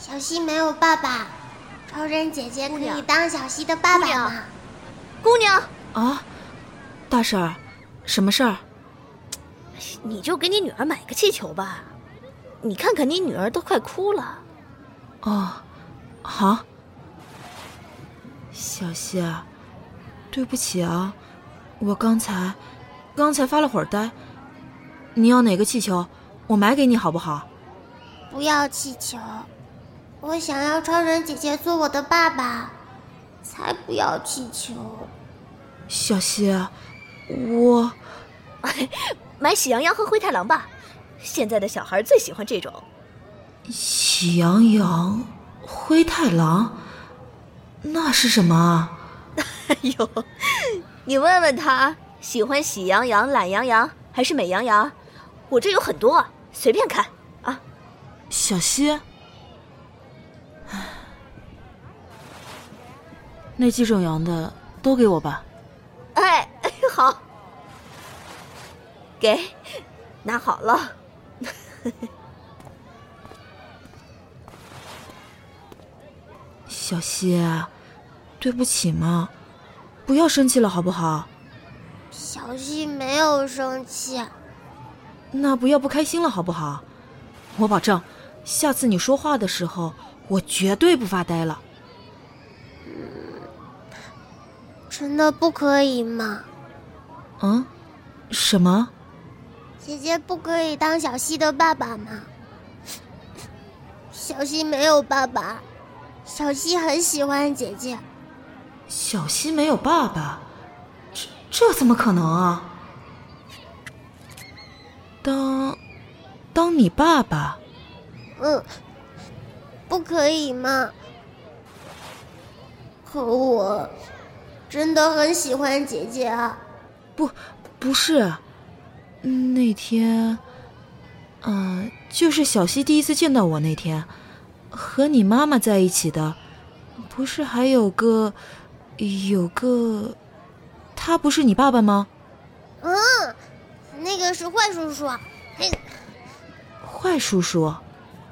小西没有爸爸，超人姐姐可以当小西的爸爸吗？姑娘啊，大婶儿，什么事儿？你就给你女儿买个气球吧，你看看你女儿都快哭了。哦，好。小西啊，对不起啊，我刚才刚才发了会儿呆。你要哪个气球，我买给你好不好？不要气球，我想要超人姐姐做我的爸爸，才不要气球。小希，我 买喜羊羊和灰太狼吧，现在的小孩最喜欢这种。喜羊羊、灰太狼，那是什么啊？哎呦，你问问他，喜欢喜羊羊、懒羊羊还是美羊羊？我这有很多，随便看啊。小西，那几种羊的都给我吧。哎，好，给，拿好了。小希，对不起嘛，不要生气了好不好？小希没有生气。那不要不开心了好不好？我保证，下次你说话的时候，我绝对不发呆了。真的不可以吗？嗯？什么？姐姐不可以当小西的爸爸吗？小西没有爸爸，小西很喜欢姐姐。小西没有爸爸，这这怎么可能啊？当，当你爸爸？嗯，不可以吗？可我真的很喜欢姐姐啊！不，不是，那天，嗯，就是小西第一次见到我那天，和你妈妈在一起的，不是还有个，有个，他不是你爸爸吗？嗯。那个是坏叔叔，嘿，坏叔叔。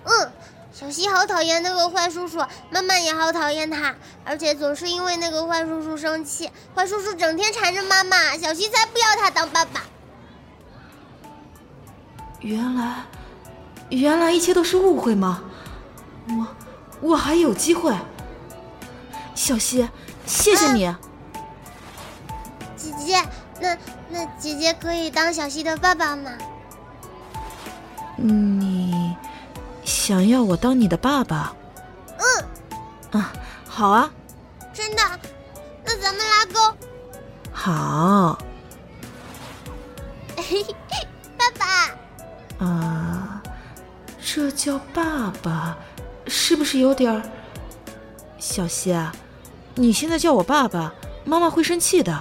嗯，小西好讨厌那个坏叔叔，妈妈也好讨厌他，而且总是因为那个坏叔叔生气。坏叔叔整天缠着妈妈，小西才不要他当爸爸。原来，原来一切都是误会吗？我，我还有机会。小西，谢谢你，姐姐。那那姐姐可以当小西的爸爸吗？你想要我当你的爸爸？嗯，啊，好啊。真的？那咱们拉钩。好。爸爸。啊，这叫爸爸，是不是有点儿？小希啊，你现在叫我爸爸，妈妈会生气的。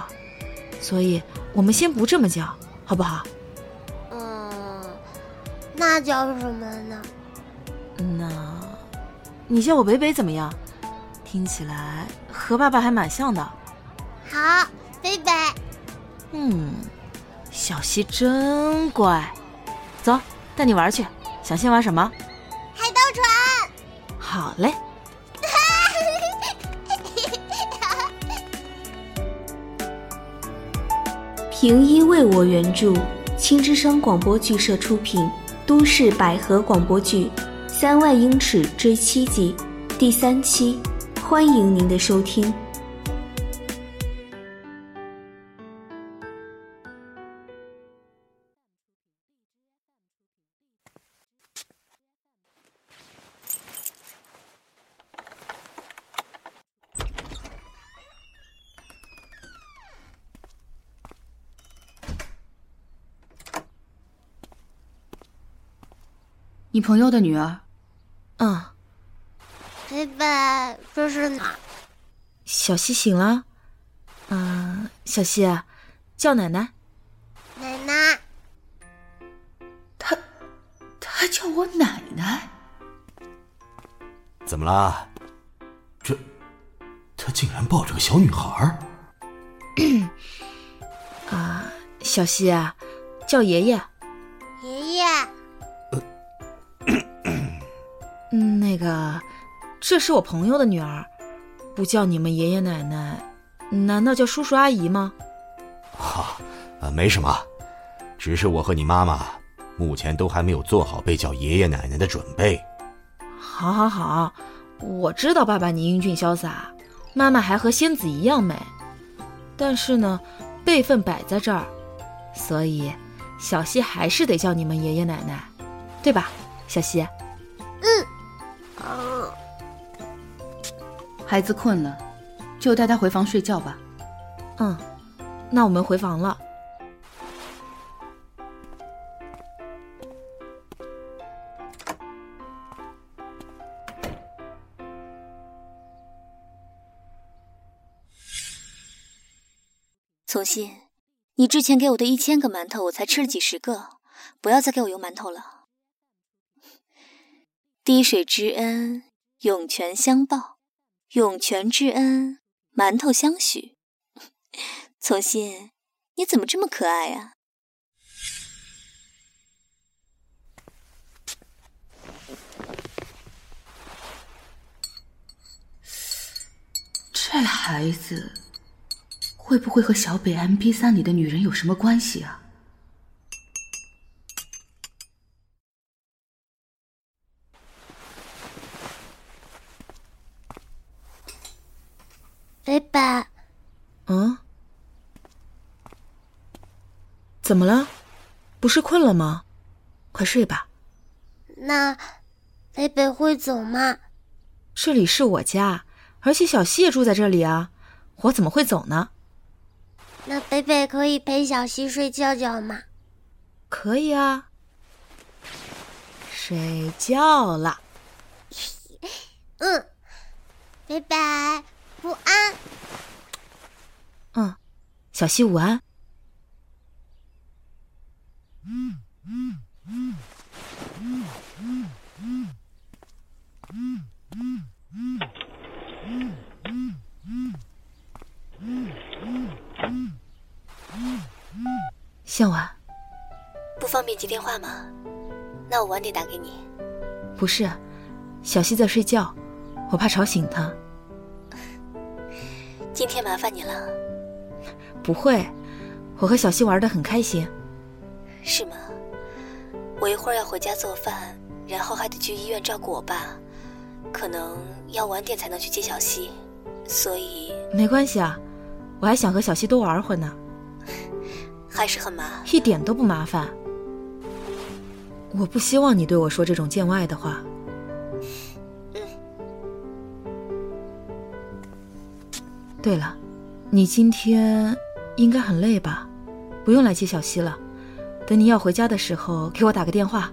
所以，我们先不这么叫，好不好？嗯，那叫什么呢？那，你叫我北北怎么样？听起来和爸爸还蛮像的。好，北北。嗯，小西真乖。走，带你玩去。想先玩什么？海盗船。好嘞。平一为我原著，青之声广播剧社出品，都市百合广播剧《三万英尺追妻记》第三期，欢迎您的收听。你朋友的女儿，嗯。贝贝，这是哪？小西醒了，嗯，小西，叫奶奶。奶奶。他，他叫我奶奶。怎么啦？这，他竟然抱着个小女孩。啊，小西啊，叫爷爷。这是我朋友的女儿，不叫你们爷爷奶奶，难道叫叔叔阿姨吗？哈，啊，没什么，只是我和你妈妈目前都还没有做好被叫爷爷奶奶的准备。好，好，好，我知道爸爸你英俊潇洒，妈妈还和仙子一样美，但是呢，辈分摆在这儿，所以小希还是得叫你们爷爷奶奶，对吧，小希？嗯，孩子困了，就带他回房睡觉吧。嗯，那我们回房了。从心，你之前给我的一千个馒头，我才吃了几十个，不要再给我邮馒头了。滴水之恩，涌泉相报；涌泉之恩，馒头相许。从心，你怎么这么可爱啊？这孩子会不会和小北 M P 三里的女人有什么关系啊？北北，嗯？怎么了？不是困了吗？快睡吧。那北北会走吗？这里是我家，而且小西也住在这里啊，我怎么会走呢？那北北可以陪小西睡觉觉吗？可以啊。睡觉了。嗯，北北午安。嗯，小溪午安。向晚，不方便接电话吗？那我晚点打给你。不是，小溪在睡觉，我怕吵醒她。今天麻烦你了。不会，我和小溪玩的很开心。是吗？我一会儿要回家做饭，然后还得去医院照顾我爸，可能要晚点才能去接小溪，所以没关系啊，我还想和小溪多玩会呢。还是很麻，一点都不麻烦。我不希望你对我说这种见外的话。嗯。对了，你今天应该很累吧？不用来接小溪了。等你要回家的时候，给我打个电话，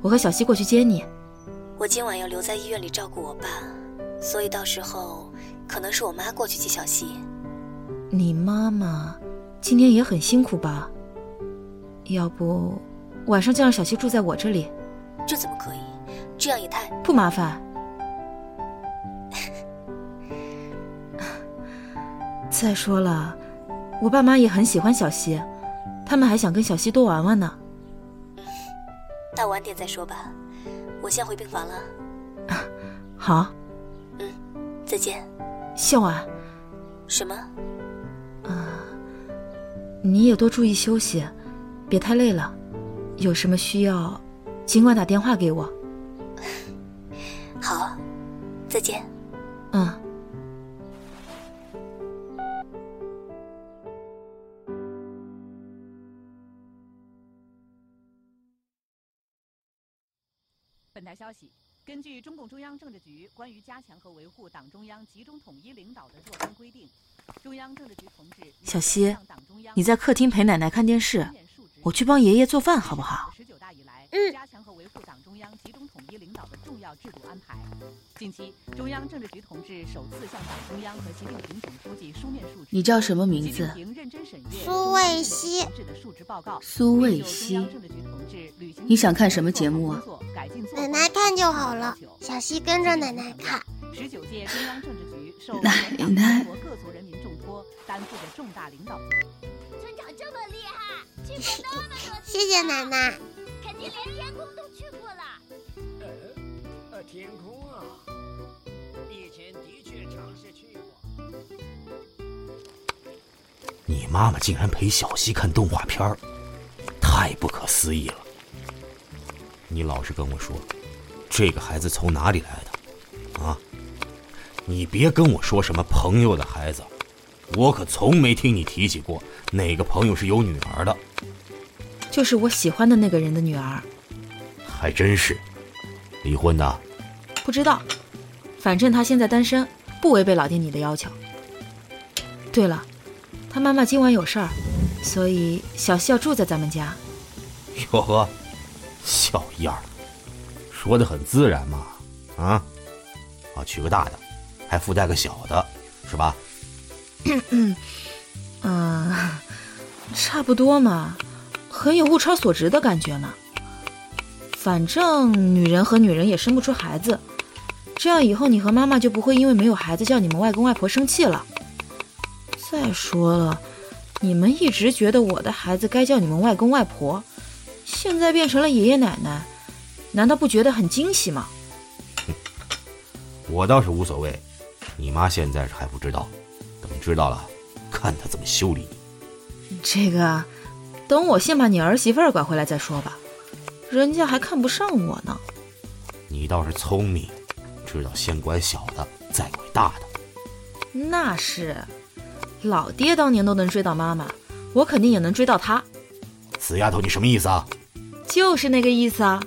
我和小溪过去接你。我今晚要留在医院里照顾我爸，所以到时候可能是我妈过去接小溪。你妈妈今天也很辛苦吧？要不晚上就让小溪住在我这里？这怎么可以？这样也太……不麻烦。再说了，我爸妈也很喜欢小溪。他们还想跟小溪多玩玩呢。那晚点再说吧，我先回病房了。好。嗯，再见。向晚。什么？啊，你也多注意休息，别太累了。有什么需要，尽管打电话给我。好，再见。嗯。消息：根据中共中央政治局关于加强和维护党中央集中统一领导的若干规定，中央政治局同志小溪，你在客厅陪奶奶看电视，我去帮爷爷做饭，好不好？嗯。加强和维护党中央集中统一领导的重要制度安排。近期，中央政治局同志首次向党中央和习近平总书记书面述职。你叫什么名字？苏卫西。苏卫西。你想看什么节目啊？奶奶看就好好了，小溪跟着奶奶看。十九届中央政治局受奶奶全国各族人民重托，担负着重大领导责任。村长这么厉害，去过那么多地方，谢谢奶奶。肯定连天空都去过了。呃，天空啊，以前的确尝试去过。你妈妈竟然陪小溪看动画片太不可思议了。你老实跟我说。这个孩子从哪里来的？啊？你别跟我说什么朋友的孩子，我可从没听你提起过哪个朋友是有女儿的。就是我喜欢的那个人的女儿。还真是，离婚的？不知道，反正他现在单身，不违背老爹你的要求。对了，他妈妈今晚有事儿，所以小西要住在咱们家。哟呵，小样儿，说的很自然嘛，啊？啊，娶个大的，还附带个小的，是吧？嗯嗯，差不多嘛，很有物超所值的感觉呢。反正女人和女人也生不出孩子，这样以后你和妈妈就不会因为没有孩子叫你们外公外婆生气了。再说了，你们一直觉得我的孩子该叫你们外公外婆，现在变成了爷爷奶奶，难道不觉得很惊喜吗？我倒是无所谓，你妈现在是还不知道，等知道了，看她怎么修理你。这个，等我先把你儿媳妇儿拐回来再说吧。人家还看不上我呢。你倒是聪明，知道先拐小的，再拐大的。那是，老爹当年都能追到妈妈，我肯定也能追到他。死丫头，你什么意思啊？就是那个意思啊！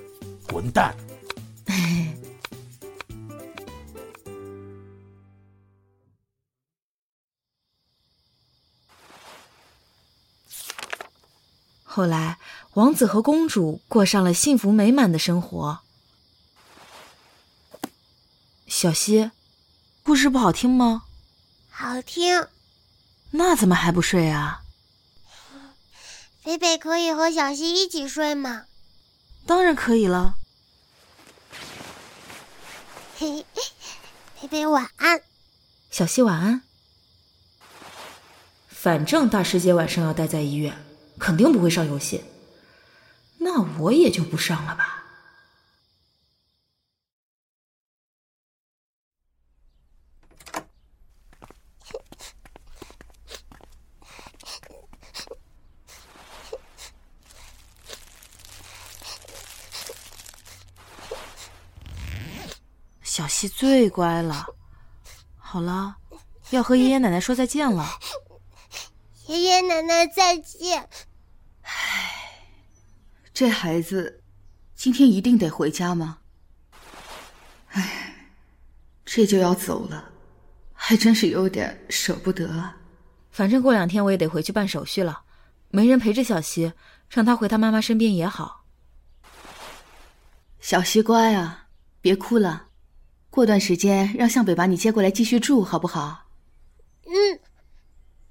混蛋！后来。王子和公主过上了幸福美满的生活。小溪，故事不好听吗？好听。那怎么还不睡啊？菲菲可以和小溪一起睡吗？当然可以了。嘿嘿，贝贝晚安。小溪晚安。反正大师姐晚上要待在医院，肯定不会上游戏。那我也就不上了吧。小溪最乖了。好了，要和爷爷奶奶说再见了。爷爷奶奶再见。唉这孩子，今天一定得回家吗？唉，这就要走了，还真是有点舍不得啊。反正过两天我也得回去办手续了，没人陪着小溪，让他回他妈妈身边也好。小溪乖啊，别哭了，过段时间让向北把你接过来继续住，好不好？嗯，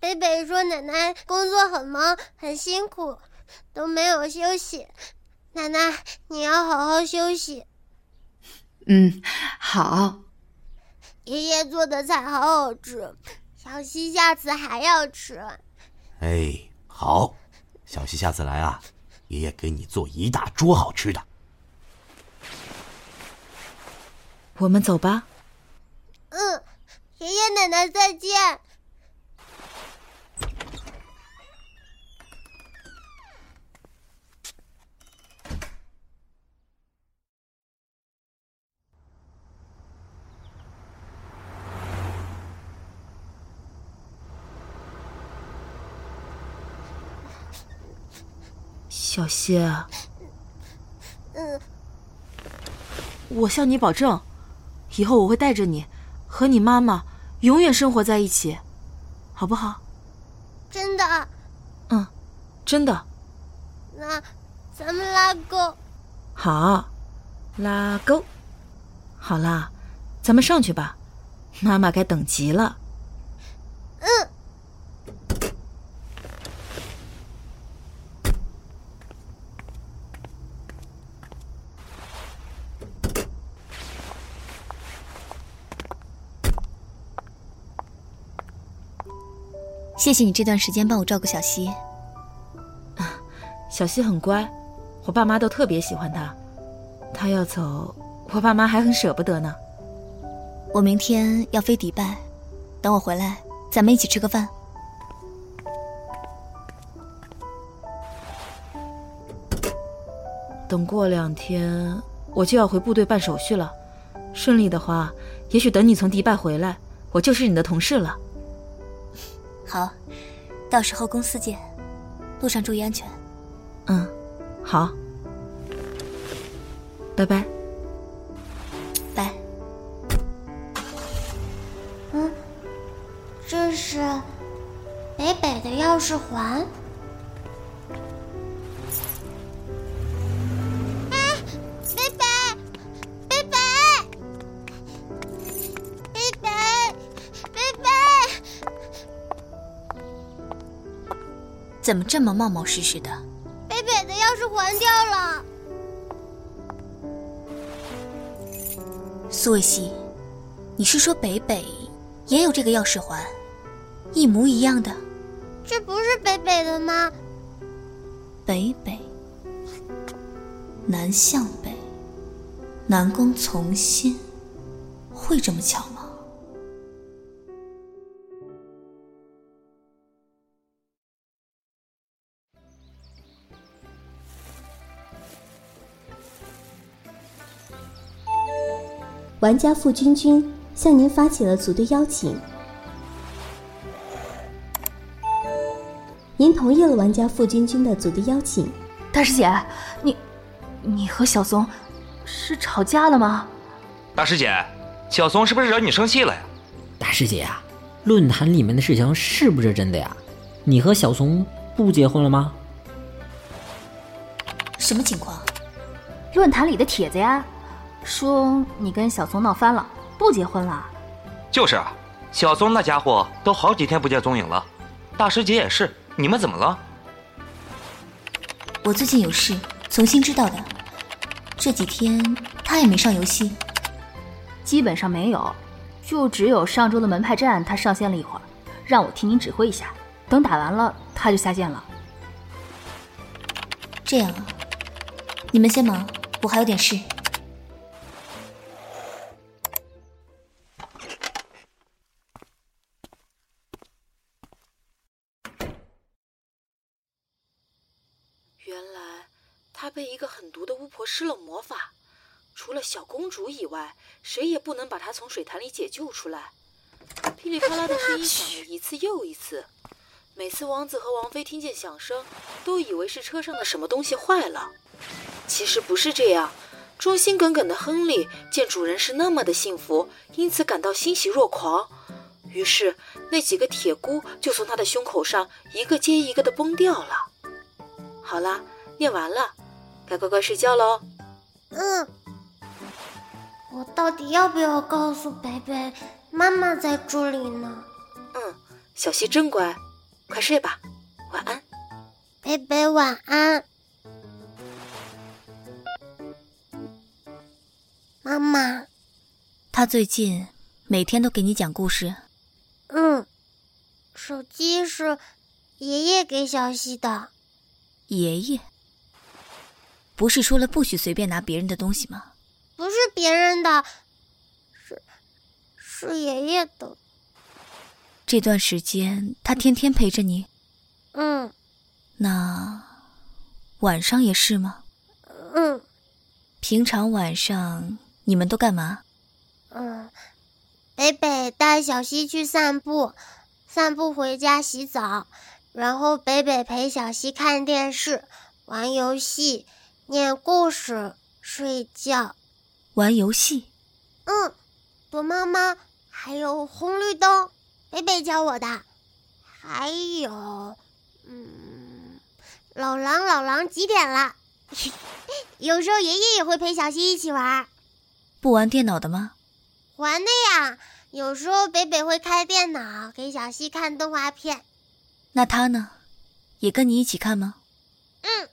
北北说奶奶工作很忙，很辛苦。都没有休息，奶奶，你要好好休息。嗯，好。爷爷做的菜好好吃，小溪下次还要吃。哎，好，小溪下次来啊，爷爷给你做一大桌好吃的。我们走吧。嗯，爷爷奶奶再见。小溪，嗯，我向你保证，以后我会带着你和你妈妈永远生活在一起，好不好？真的？嗯，真的。那咱们拉钩。好，拉钩。好啦，咱们上去吧，妈妈该等急了。嗯。谢谢你这段时间帮我照顾小希啊小希很乖我爸妈都特别喜欢他他要走我爸妈还很舍不得呢。我明天要飞迪拜等我回来咱们一起吃个饭。等过两天我就要回部队办手续了顺利的话也许等你从迪拜回来我就是你的同事了。好，到时候公司见，路上注意安全。嗯，好，拜拜。拜。嗯，这是北北的钥匙环。怎么这么冒冒失失的？北北的钥匙环掉了。苏伟西，你是说北北也有这个钥匙环，一模一样的？这不是北北的吗？北北，南向北，南宫从心，会这么巧吗？玩家付君君向您发起了组队邀请，您同意了玩家付君君的组队邀请。大师姐，你，你和小松是吵架了吗？大师姐，小松是不是惹你生气了呀？大师姐啊，论坛里面的事情是不是真的呀？你和小松不结婚了吗？什么情况？论坛里的帖子呀。说你跟小松闹翻了，不结婚了。就是啊，小松那家伙都好几天不见踪影了。大师姐也是，你们怎么了？我最近有事，从新知道的。这几天他也没上游戏，基本上没有，就只有上周的门派战他上线了一会儿，让我替您指挥一下。等打完了他就下线了。这样啊，你们先忙，我还有点事。施了魔法，除了小公主以外，谁也不能把她从水潭里解救出来。噼里啪啦的声音响了一次又一次，每次王子和王妃听见响声，都以为是车上的什么东西坏了。其实不是这样，忠心耿耿的亨利见主人是那么的幸福，因此感到欣喜若狂。于是那几个铁箍就从他的胸口上一个接一个的崩掉了。好啦，念完了，该乖乖睡觉喽。嗯，我到底要不要告诉北北妈妈在这里呢？嗯，小溪真乖，快睡吧，晚安。北北晚安。妈妈，他最近每天都给你讲故事。嗯，手机是爷爷给小溪的。爷爷，不是说了不许随便拿别人的东西吗？不是别人的，是是爷爷的。这段时间他天天陪着你。嗯。那晚上也是吗？嗯。平常晚上你们都干嘛？嗯，北北带小西去散步，散步回家洗澡。然后北北陪小西看电视、玩游戏、念故事、睡觉。玩游戏？嗯，躲猫猫，还有红绿灯，北北教我的。还有，嗯，老狼老狼几点了？有时候爷爷也会陪小溪一起玩。不玩电脑的吗？玩的呀，有时候北北会开电脑给小溪看动画片。那他呢，也跟你一起看吗？嗯，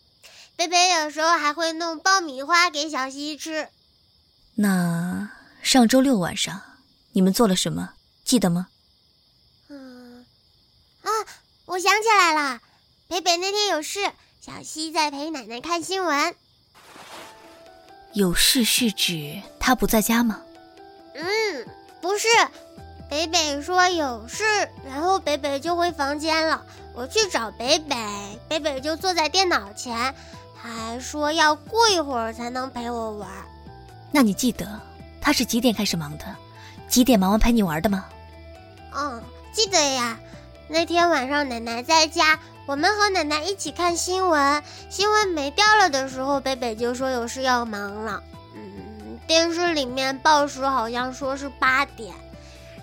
北北有时候还会弄爆米花给小西吃。那上周六晚上你们做了什么？记得吗？嗯，啊，我想起来了，北北那天有事，小西在陪奶奶看新闻。有事是指他不在家吗？嗯，不是。北北说有事，然后北北就回房间了。我去找北北，北北就坐在电脑前，他还说要过一会儿才能陪我玩。那你记得他是几点开始忙的？几点忙完陪你玩的吗？嗯，记得呀。那天晚上奶奶在家，我们和奶奶一起看新闻。新闻没掉了的时候，贝贝就说有事要忙了。嗯，电视里面报时好像说是八点。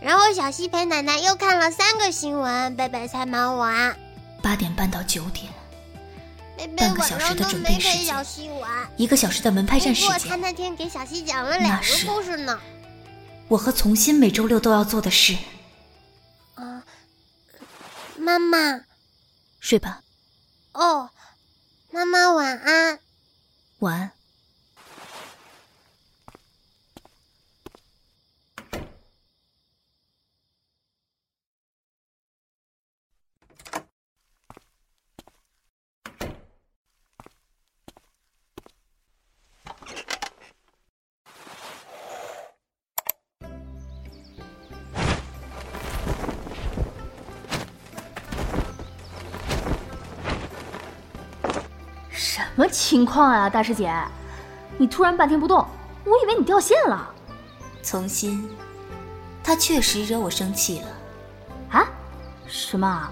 然后小西陪奶奶又看了三个新闻，贝贝才忙完。八点半到九点，半个小时的准备时间，玩一个小时的门派战时间。他那天给小西讲了两个故事呢。我和从新每周六都要做的事。啊，妈妈，睡吧。哦，妈妈晚安。晚安。么情况啊，大师姐？你突然半天不动，我以为你掉线了。从心，他确实惹我生气了。啊？什么？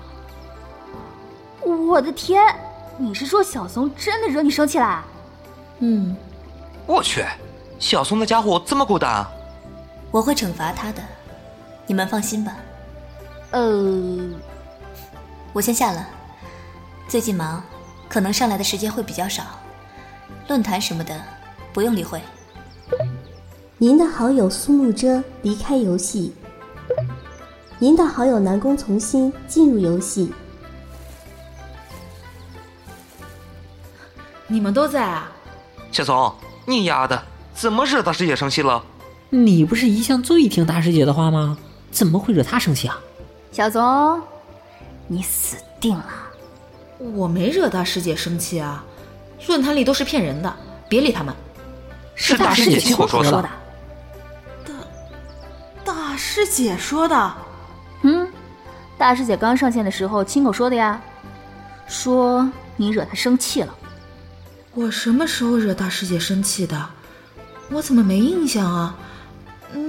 我的天！你是说小松真的惹你生气了？嗯。我去，小松那家伙这么孤单。我会惩罚他的，你们放心吧。呃，我先下了，最近忙。可能上来的时间会比较少，论坛什么的不用理会。您的好友苏慕遮离开游戏，您的好友南宫从心进入游戏。你们都在啊？小松，你丫的怎么惹大师姐生气了？你不是一向最听大师姐的话吗？怎么会惹她生气啊？小松，你死定了！我没惹大师姐生气啊，论坛里都是骗人的，别理他们。是大师姐亲口说的。大大师姐说的。嗯，大师姐刚上线的时候亲口说的呀，说你惹她生气了。我什么时候惹大师姐生气的？我怎么没印象啊？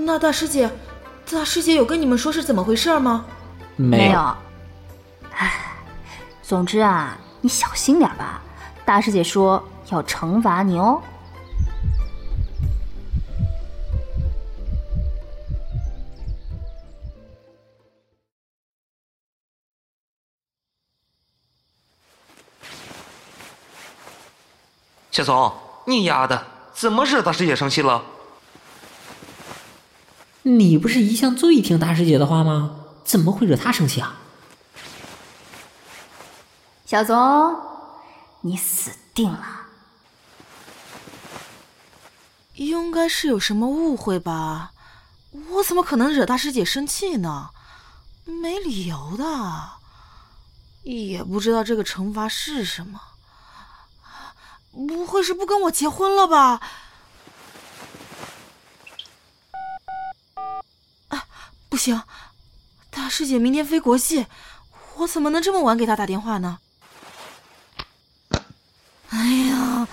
那大师姐，大师姐有跟你们说是怎么回事吗？没有。唉。总之啊，你小心点吧，大师姐说要惩罚你哦。小松，你丫的怎么惹大师姐生气了？你不是一向最听大师姐的话吗？怎么会惹她生气啊？小松，你死定了！应该是有什么误会吧？我怎么可能惹大师姐生气呢？没理由的。也不知道这个惩罚是什么？不会是不跟我结婚了吧？啊，不行！大师姐明天飞国际，我怎么能这么晚给她打电话呢？哎呀！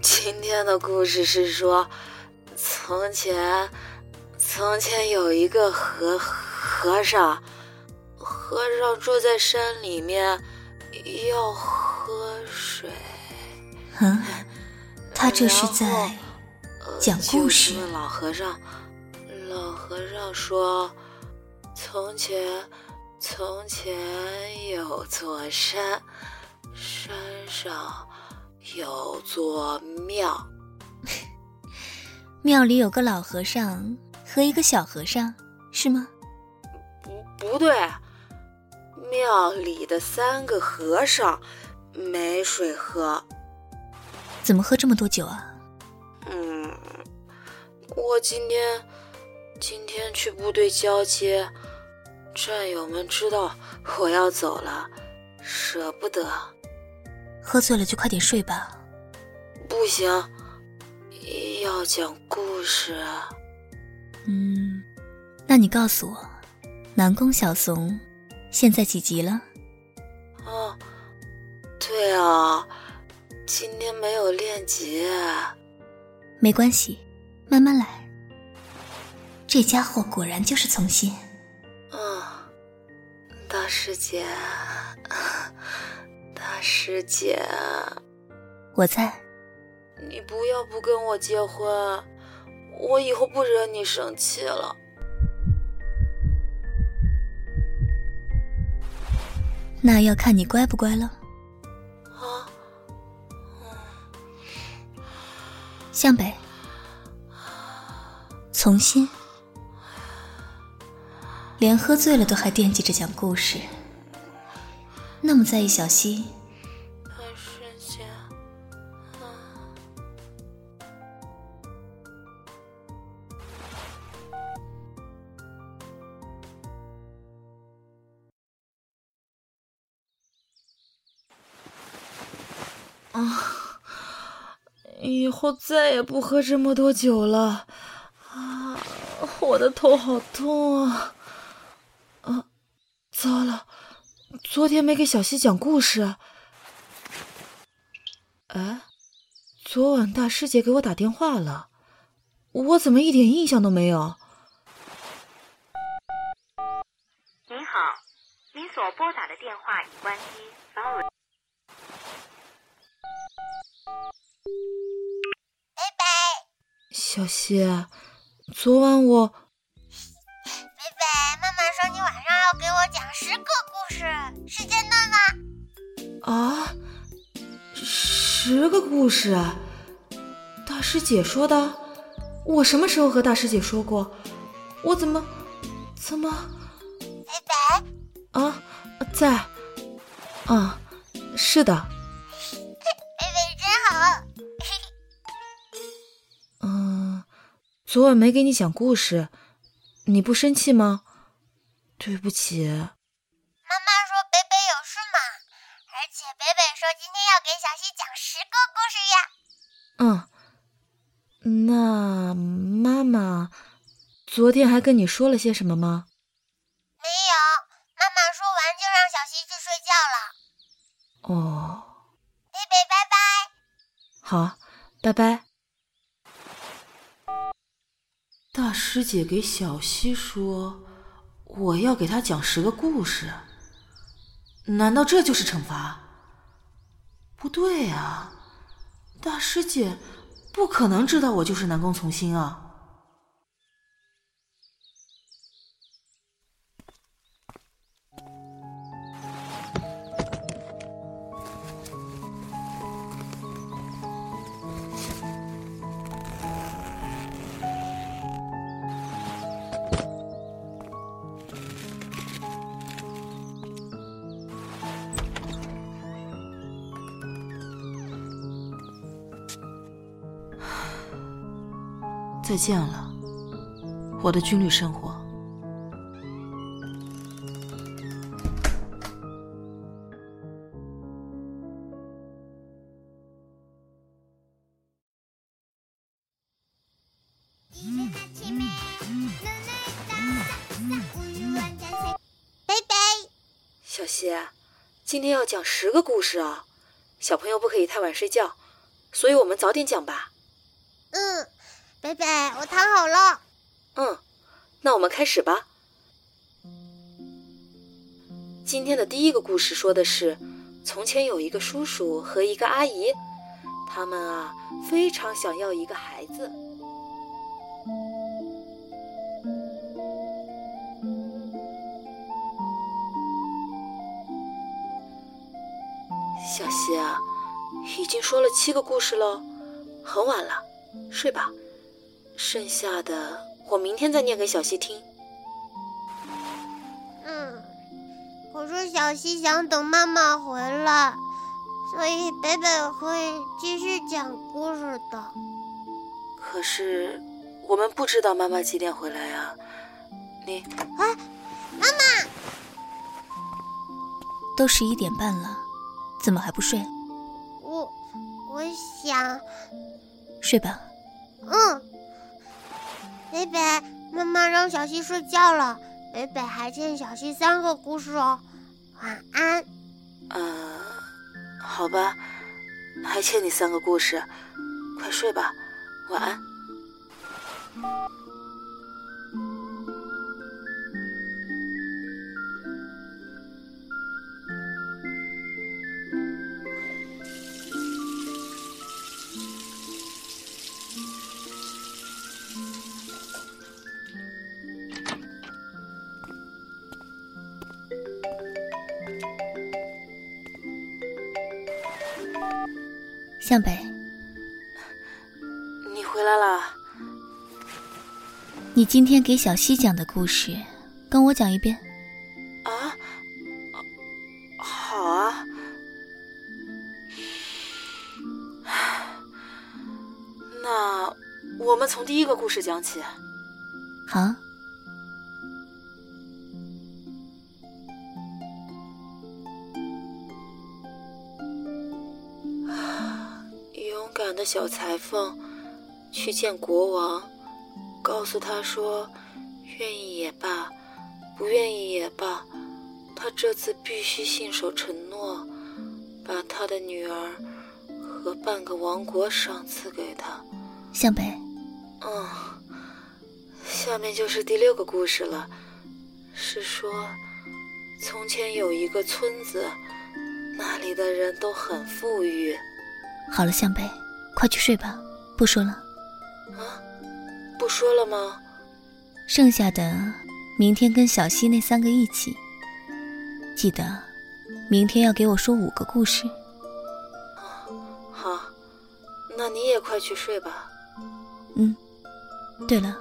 今天的故事是说，从前，从前有一个和和尚，和尚住在山里面，要喝水。嗯，他这是在讲故事。问老和尚，老和尚说，从前，从前有座山，山上有座庙，庙里有个老和尚和一个小和尚，是吗？不，不对，庙里的三个和尚没水喝。怎么喝这么多酒啊？嗯，我今天今天去部队交接，战友们知道我要走了，舍不得。喝醉了就快点睡吧。不行，要讲故事。嗯，那你告诉我，南宫小怂现在几级了？哦，对啊。今天没有练级，没关系，慢慢来。这家伙果然就是从心。嗯，大师姐，大师姐，我在。你不要不跟我结婚，我以后不惹你生气了。那要看你乖不乖了。啊向北，从心，连喝醉了都还惦记着讲故事，那么在意小溪。后再也不喝这么多酒了，啊！我的头好痛啊！啊，糟了，昨天没给小溪讲故事。哎，昨晚大师姐给我打电话了，我怎么一点印象都没有？您好，您所拨打的电话已关机，小溪，昨晚我，贝贝，妈妈说你晚上要给我讲十个故事，是真的吗？啊，十个故事？大师姐说的？我什么时候和大师姐说过？我怎么，怎么？贝贝？啊，在。啊，是的。昨晚没给你讲故事，你不生气吗？对不起。妈妈说北北有事嘛，而且北北说今天要给小溪讲十个故事呀。嗯，那妈妈昨天还跟你说了些什么吗？没有，妈妈说完就让小溪去睡觉了。哦。北北，拜拜。好，拜拜。大师姐给小溪说：“我要给她讲十个故事。”难道这就是惩罚？不对啊，大师姐不可能知道我就是南宫从心啊。再见了，我的军旅生活。贝贝，小希，今天要讲十个故事啊！小朋友不可以太晚睡觉，所以我们早点讲吧。嗯。贝贝，我躺好了。嗯，那我们开始吧。今天的第一个故事说的是，从前有一个叔叔和一个阿姨，他们啊非常想要一个孩子。小溪啊，已经说了七个故事喽，很晚了，睡吧。剩下的我明天再念给小溪听。嗯，可是小溪想等妈妈回来，所以北北会继续讲故事的。可是我们不知道妈妈几点回来呀？你哎，妈妈，都十一点半了，怎么还不睡？我我想睡吧。嗯，北北，妈妈让小溪睡觉了。北北还欠小溪三个故事哦，晚安。呃，好吧，还欠你三个故事，快睡吧，晚安。向北，你回来了。你今天给小溪讲的故事，跟我讲一遍。啊，好啊。那我们从第一个故事讲起。好。勇小裁缝去见国王，告诉他说：“愿意也罢，不愿意也罢，他这次必须信守承诺，把他的女儿和半个王国赏赐给他。”向北。嗯，下面就是第六个故事了，是说从前有一个村子，那里的人都很富裕。好了，向北，快去睡吧，不说了。啊，不说了吗？剩下的明天跟小溪那三个一起。记得，明天要给我说五个故事。好，那你也快去睡吧。嗯。对了，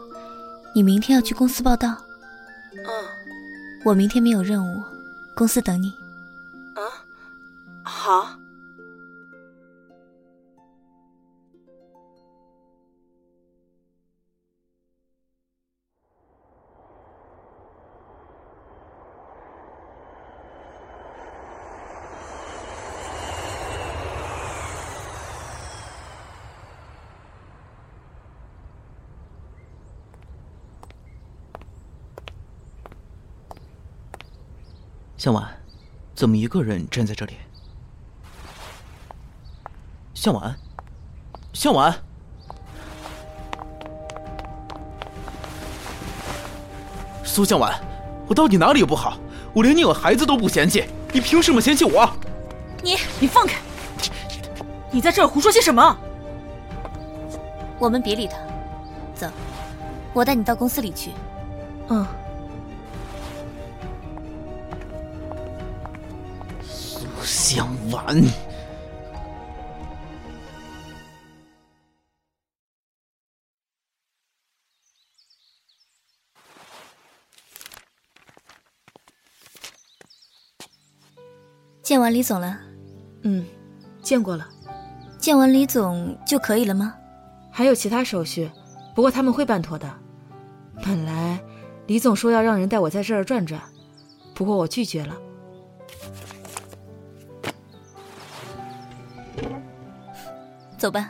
你明天要去公司报道。嗯。我明天没有任务，公司等你。啊，好。向晚，怎么一个人站在这里？向晚，向晚，苏向晚，我到底哪里有不好？我连你有孩子都不嫌弃，你凭什么嫌弃我？你你放开！你在这儿胡说些什么？我们别理他，走，我带你到公司里去。嗯。向晚，见完李总了。嗯，见过了。见完李总就可以了吗？还有其他手续，不过他们会办妥的。本来李总说要让人带我在这儿转转，不过我拒绝了。走吧，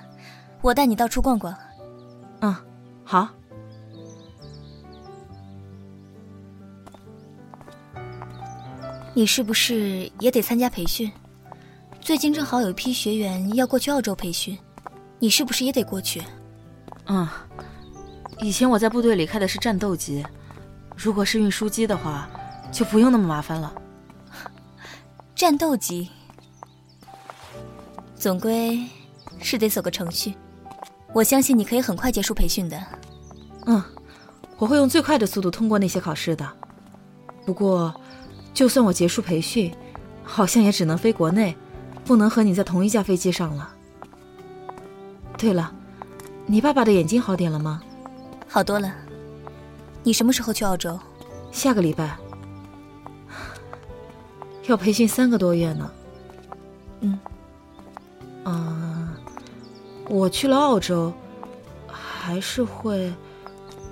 我带你到处逛逛。嗯，好。你是不是也得参加培训？最近正好有一批学员要过去澳洲培训，你是不是也得过去？嗯，以前我在部队里开的是战斗机，如果是运输机的话，就不用那么麻烦了。战斗机，总归。是得走个程序，我相信你可以很快结束培训的。嗯，我会用最快的速度通过那些考试的。不过，就算我结束培训，好像也只能飞国内，不能和你在同一架飞机上了。对了，你爸爸的眼睛好点了吗？好多了。你什么时候去澳洲？下个礼拜。要培训三个多月呢。嗯。啊，我去了澳洲，还是会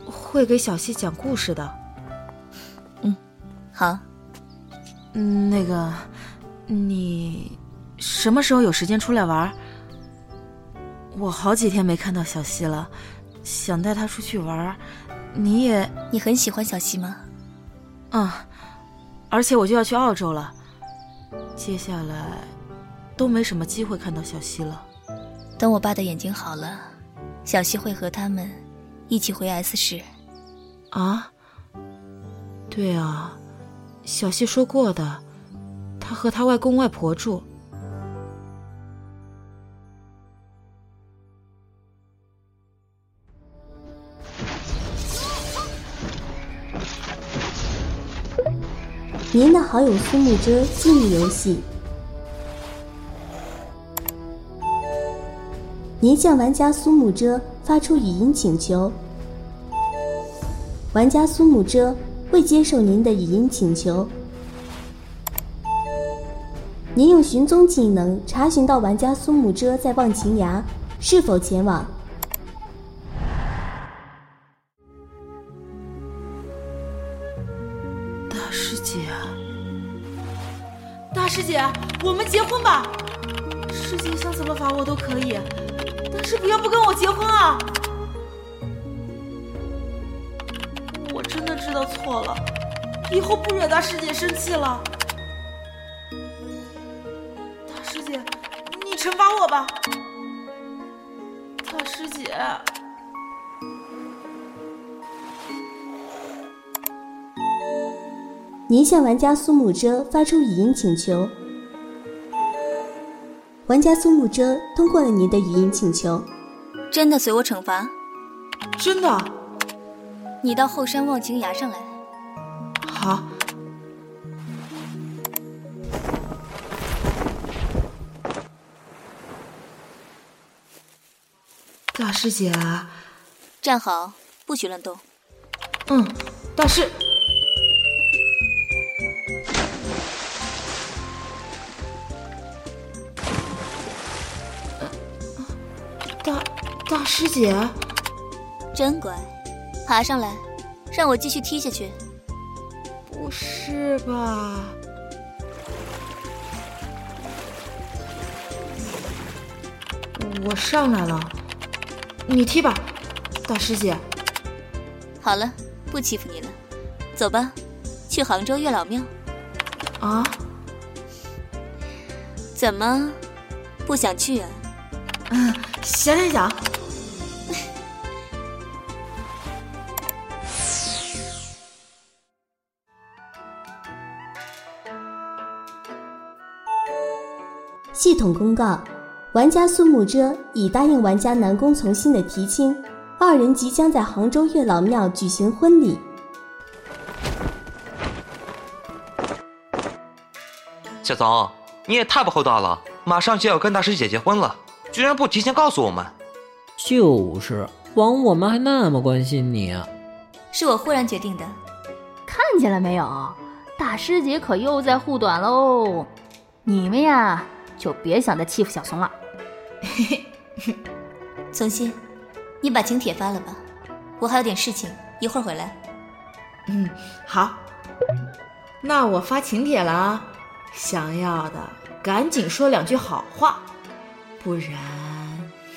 会给小溪讲故事的。嗯，好。嗯，那个，你什么时候有时间出来玩？我好几天没看到小溪了，想带她出去玩。你也，你很喜欢小溪吗？嗯，而且我就要去澳洲了，接下来都没什么机会看到小溪了。等我爸的眼睛好了，小西会和他们一起回 S 市。啊？对啊。小溪说过的，他和他外公外婆住。您的好友苏木遮进入游戏。您向玩家苏木遮发出语音请求，玩家苏木遮。未接受您的语音请求。您用寻踪技能查询到玩家苏木遮在忘情崖，是否前往？大师姐，大师姐，我们结婚吧！师姐想怎么罚我都可以，是不要不跟我结婚啊！我真的知道错了，以后不惹大师姐生气了。大师姐，你惩罚我吧。大师姐，您向玩家苏沐遮发出语音请求，玩家苏木遮通过了您的语音请求。真的随我惩罚？真的。你到后山忘情崖上来。好。大师姐，站好，不许乱动。嗯，大师。师姐，真乖。爬上来，让我继续踢下去。不是吧？我上来了，你踢吧，大师姐。好了，不欺负你了，走吧，去杭州月老庙。啊？怎么，不想去啊？嗯，想想想。系统公告：玩家苏木遮已答应玩家南宫从心的提亲，二人即将在杭州月老庙举行婚礼。小宗，你也太不厚道了！马上就要跟大师姐结婚了，居然不提前告诉我们。就是，枉我们还那么关心你。是我忽然决定的。看见了没有？大师姐可又在护短喽！你们呀。就别想再欺负小松了。从心，你把请帖发了吧，我还有点事情，一会儿回来。嗯，好。那我发请帖了啊，想要的赶紧说两句好话，不然，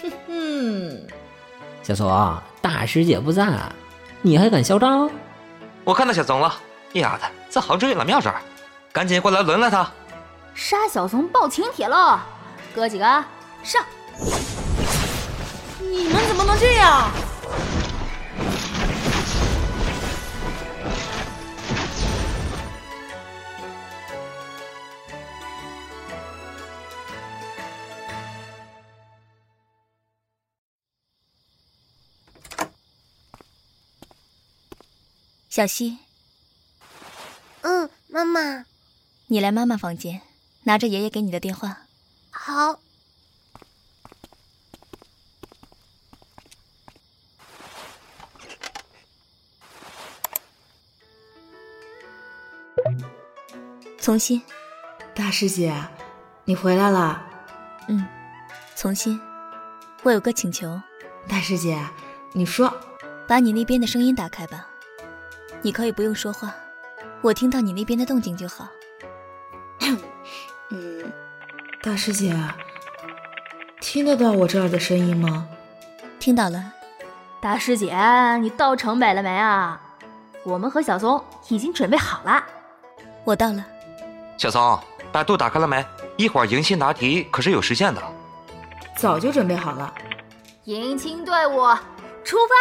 哼哼。小松，大师姐不在，你还敢嚣张？我看到小松了，丫的，在杭州月老庙这儿，赶紧过来轮了他。杀小怂报请帖喽，哥几个上！你们怎么能这样？小溪，嗯，妈妈，你来妈妈房间。拿着爷爷给你的电话。好。从心，大师姐，你回来了。嗯，从心，我有个请求。大师姐，你说。把你那边的声音打开吧，你可以不用说话，我听到你那边的动静就好。大师姐，听得到我这儿的声音吗？听到了。大师姐，你到城北了没啊？我们和小松已经准备好了。我到了。小松，百度打开了没？一会儿迎新答题可是有时限的。早就准备好了。迎亲队伍出发！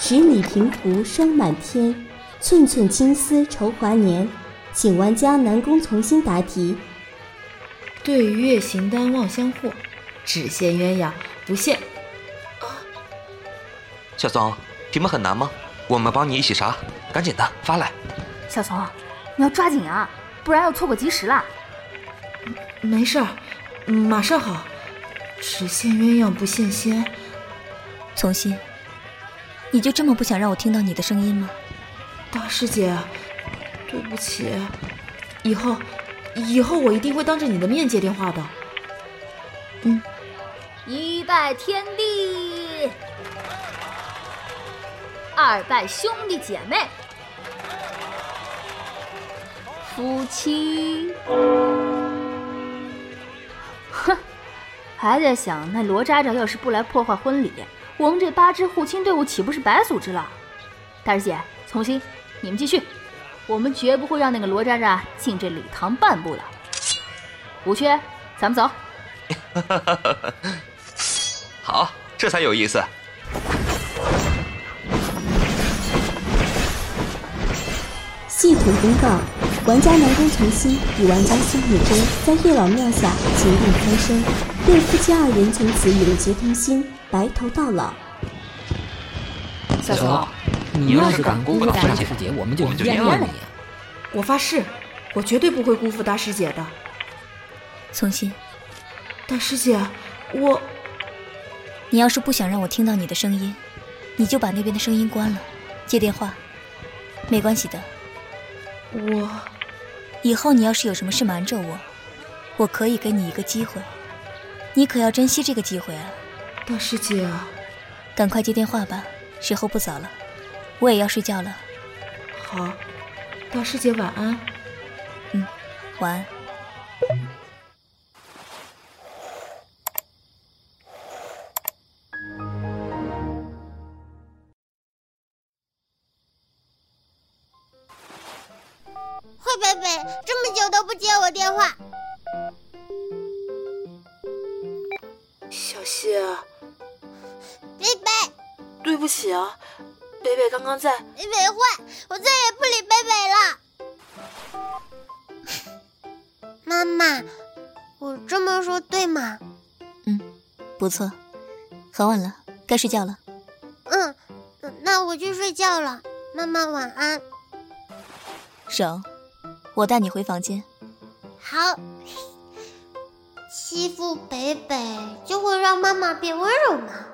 十里平湖霜满天，寸寸青丝愁华年。请玩家南宫从新答题。对月行单望相护，只羡鸳鸯不羡。啊小松，题目很难吗？我们帮你一起查，赶紧的发来。小松，你要抓紧啊，不然要错过吉时了。没事儿，马上好。只羡鸳鸯不羡仙。从心。你就这么不想让我听到你的声音吗？大师姐，对不起，以后，以后我一定会当着你的面接电话的。嗯。一拜天地，二拜兄弟姐妹，夫妻。哼，还在想那罗渣渣要是不来破坏婚礼。我们这八支护亲队伍岂不是白组织了？大师姐，从心，你们继续，我们绝不会让那个罗渣渣进这礼堂半步的。吴缺，咱们走。好，这才有意思。系统公告：玩家南宫从心与玩家苏木真在月老庙下情定终生，愿夫妻二人从此永结同心。白头到老。小松，你要是敢辜负大师姐，我们就阉了你！我发誓，我绝对不会辜负大师姐的。从心，大师姐，我……你要是不想让我听到你的声音，你就把那边的声音关了，接电话，没关系的。我……以后你要是有什么事瞒着我，我可以给你一个机会，你可要珍惜这个机会啊！大师姐，赶快接电话吧，时候不早了，我也要睡觉了。好，大师姐晚安。嗯，晚安。坏贝贝，这么久都不接我电话。小希。贝贝，对不起啊，贝贝刚刚在。北北坏，我再也不理北北了。妈妈，我这么说对吗？嗯，不错。很晚了，该睡觉了。嗯，那我去睡觉了。妈妈晚安。手，我带你回房间。好。欺负北北就会让妈妈变温柔吗？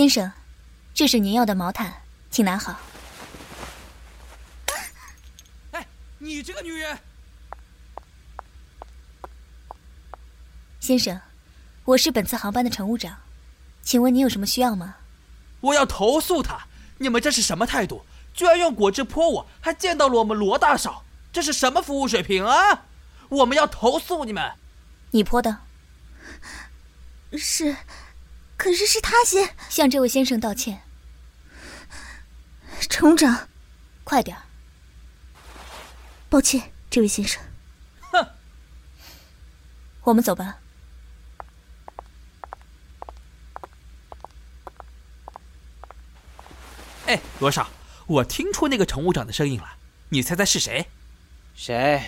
先生。这是您要的毛毯，请拿好。哎，你这个女人！先生，我是本次航班的乘务长，请问您有什么需要吗？我要投诉他！你们这是什么态度？居然用果汁泼我，还见到了我们罗大少，这是什么服务水平啊？我们要投诉你们！你泼的？是，可是是他先向这位先生道歉。乘务长，快点！抱歉，这位先生。哼！我们走吧。哎，罗少，我听出那个乘务长的声音了，你猜猜是谁？谁？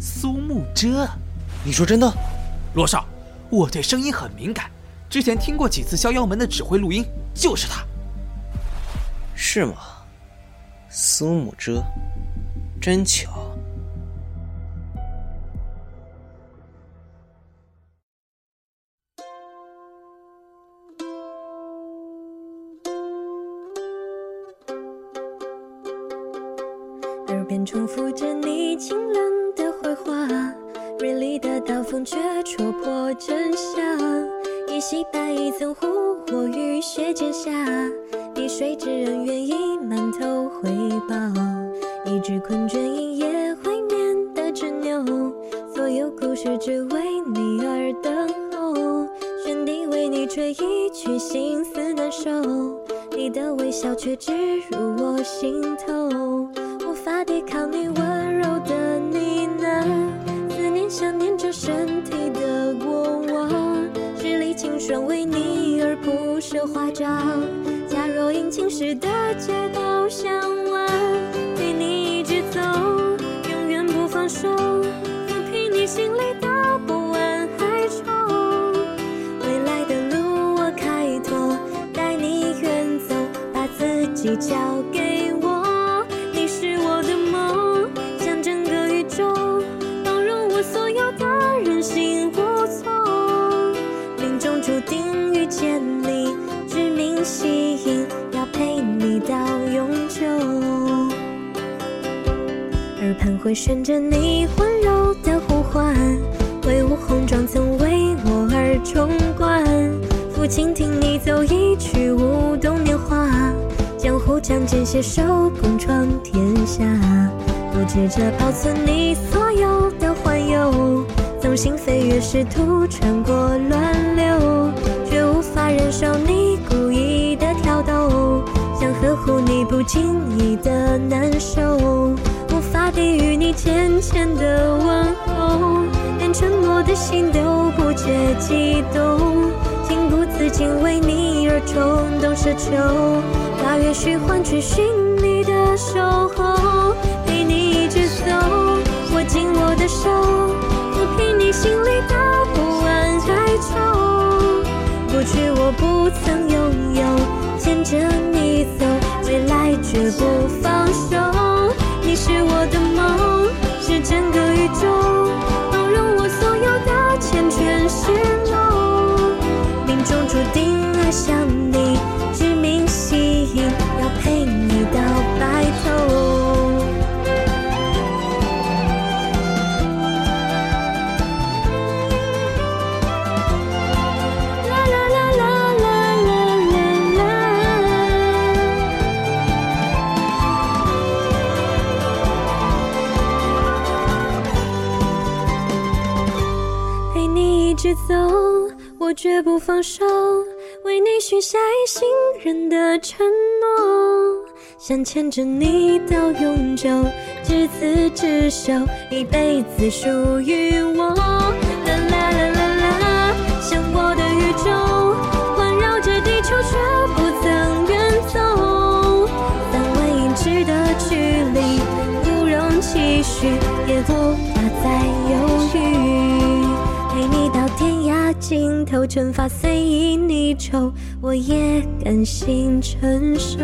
苏木遮。你说真的？罗少，我对声音很敏感，之前听过几次逍遥门的指挥录音，就是他。是吗？苏慕遮，真巧。戏白一层湖，或雨雪间下，碧水之恩，愿一满头。你交给我。你是我的梦，像整个宇宙，包容我所有的任性无从。命中注定遇见你，致命吸引，要陪你到永久。耳畔回旋着你携手共闯天下。我借着保存你所有的环游，纵心飞跃试图穿过乱流，却无法忍受你故意的挑逗，想呵护你不经意的难受。无法抵御你浅浅的问候，连沉默的心都不觉激动，情不自禁为你而冲动奢求，跨越虚幻去寻你的守候，陪你一直走，握紧我的手，抚平你心里的不安哀愁。过去我不曾拥有，牵着你走，未来绝不放手。你是我的梦，是整个宇宙，包容我所有的缱绻失落。命中注定爱相，放手，为你许下一行人的承诺，想牵着你到永久，执子之手，一辈子属于我。啦啦啦啦啦，像我的宇宙，环绕着地球却不曾远走，三万英尺的距离，不容期许，也无法再犹豫。尽头，惩罚随意你抽，我也甘心承受。